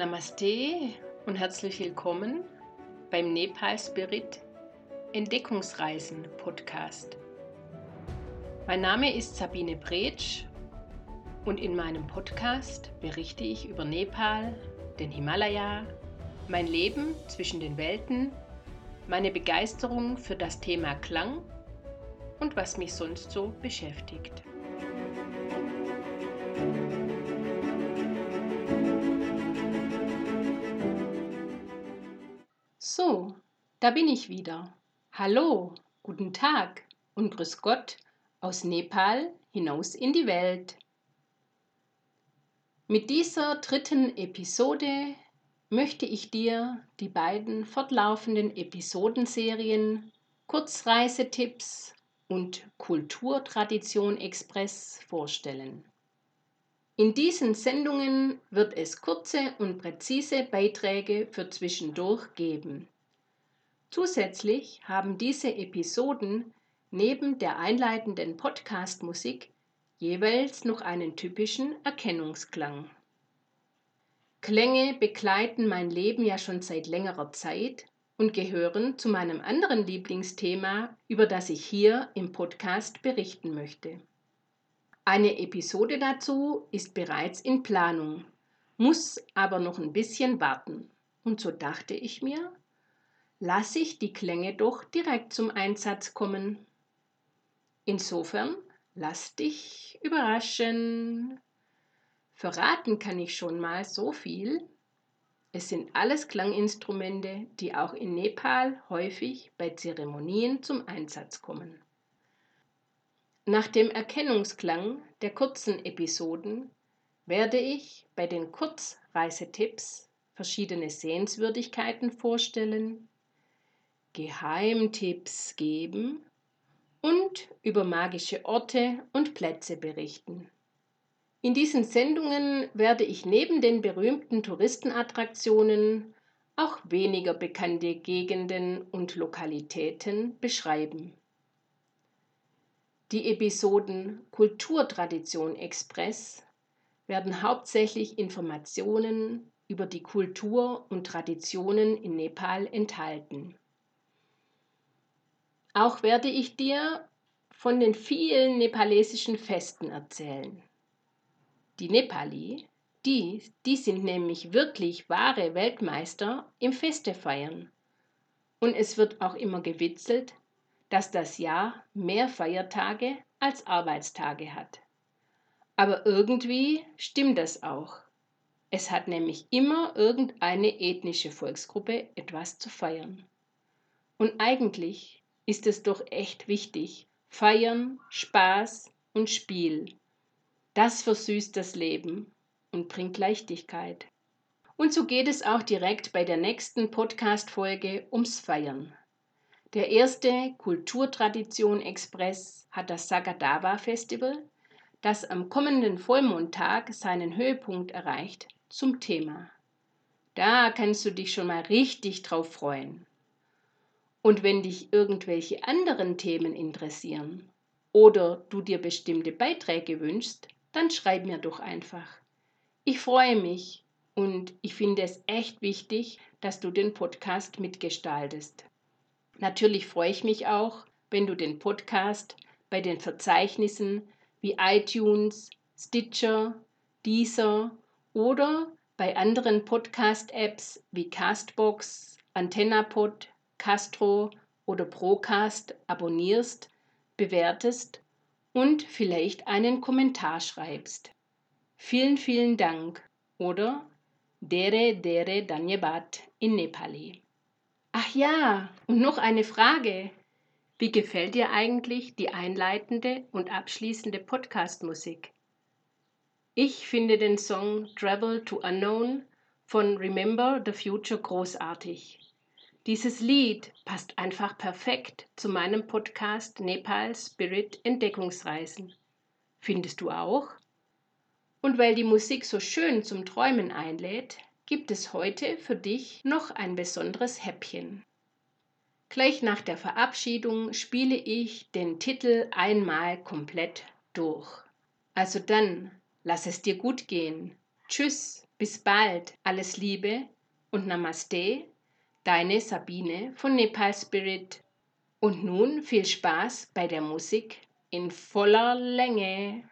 Namaste und herzlich willkommen beim Nepal Spirit Entdeckungsreisen Podcast. Mein Name ist Sabine Bretsch und in meinem Podcast berichte ich über Nepal, den Himalaya, mein Leben zwischen den Welten, meine Begeisterung für das Thema Klang und was mich sonst so beschäftigt. So, da bin ich wieder. Hallo, guten Tag und grüß Gott aus Nepal hinaus in die Welt. Mit dieser dritten Episode möchte ich dir die beiden fortlaufenden Episodenserien Kurzreisetipps und Kulturtradition Express vorstellen. In diesen Sendungen wird es kurze und präzise Beiträge für zwischendurch geben. Zusätzlich haben diese Episoden neben der einleitenden Podcast-Musik jeweils noch einen typischen Erkennungsklang. Klänge begleiten mein Leben ja schon seit längerer Zeit und gehören zu meinem anderen Lieblingsthema, über das ich hier im Podcast berichten möchte. Eine Episode dazu ist bereits in Planung, muss aber noch ein bisschen warten. Und so dachte ich mir, lasse ich die Klänge doch direkt zum Einsatz kommen. Insofern lass dich überraschen. Verraten kann ich schon mal so viel. Es sind alles Klanginstrumente, die auch in Nepal häufig bei Zeremonien zum Einsatz kommen. Nach dem Erkennungsklang der kurzen Episoden werde ich bei den Kurzreisetipps verschiedene Sehenswürdigkeiten vorstellen, Geheimtipps geben und über magische Orte und Plätze berichten. In diesen Sendungen werde ich neben den berühmten Touristenattraktionen auch weniger bekannte Gegenden und Lokalitäten beschreiben. Die Episoden Kulturtradition Express werden hauptsächlich Informationen über die Kultur und Traditionen in Nepal enthalten. Auch werde ich dir von den vielen nepalesischen Festen erzählen. Die Nepali, die, die sind nämlich wirklich wahre Weltmeister im Feste feiern. Und es wird auch immer gewitzelt, dass das Jahr mehr Feiertage als Arbeitstage hat. Aber irgendwie stimmt das auch. Es hat nämlich immer irgendeine ethnische Volksgruppe etwas zu feiern. Und eigentlich ist es doch echt wichtig. Feiern, Spaß und Spiel. Das versüßt das Leben und bringt Leichtigkeit. Und so geht es auch direkt bei der nächsten Podcast-Folge ums Feiern. Der erste Kulturtradition Express hat das Sagadava Festival, das am kommenden Vollmondtag seinen Höhepunkt erreicht, zum Thema. Da kannst du dich schon mal richtig drauf freuen. Und wenn dich irgendwelche anderen Themen interessieren oder du dir bestimmte Beiträge wünschst, dann schreib mir doch einfach. Ich freue mich und ich finde es echt wichtig, dass du den Podcast mitgestaltest. Natürlich freue ich mich auch, wenn du den Podcast bei den Verzeichnissen wie iTunes, Stitcher, Deezer oder bei anderen Podcast-Apps wie Castbox, AntennaPod, Castro oder Procast abonnierst, bewertest und vielleicht einen Kommentar schreibst. Vielen, vielen Dank oder Dere Dere Danyebat in Nepali. Ach ja, und noch eine Frage. Wie gefällt dir eigentlich die einleitende und abschließende Podcast-Musik? Ich finde den Song Travel to Unknown von Remember the Future großartig. Dieses Lied passt einfach perfekt zu meinem Podcast Nepal Spirit Entdeckungsreisen. Findest du auch? Und weil die Musik so schön zum Träumen einlädt, gibt es heute für dich noch ein besonderes Häppchen. Gleich nach der Verabschiedung spiele ich den Titel einmal komplett durch. Also dann, lass es dir gut gehen. Tschüss. Bis bald, alles Liebe und Namaste, deine Sabine von Nepal Spirit. Und nun viel Spaß bei der Musik in voller Länge.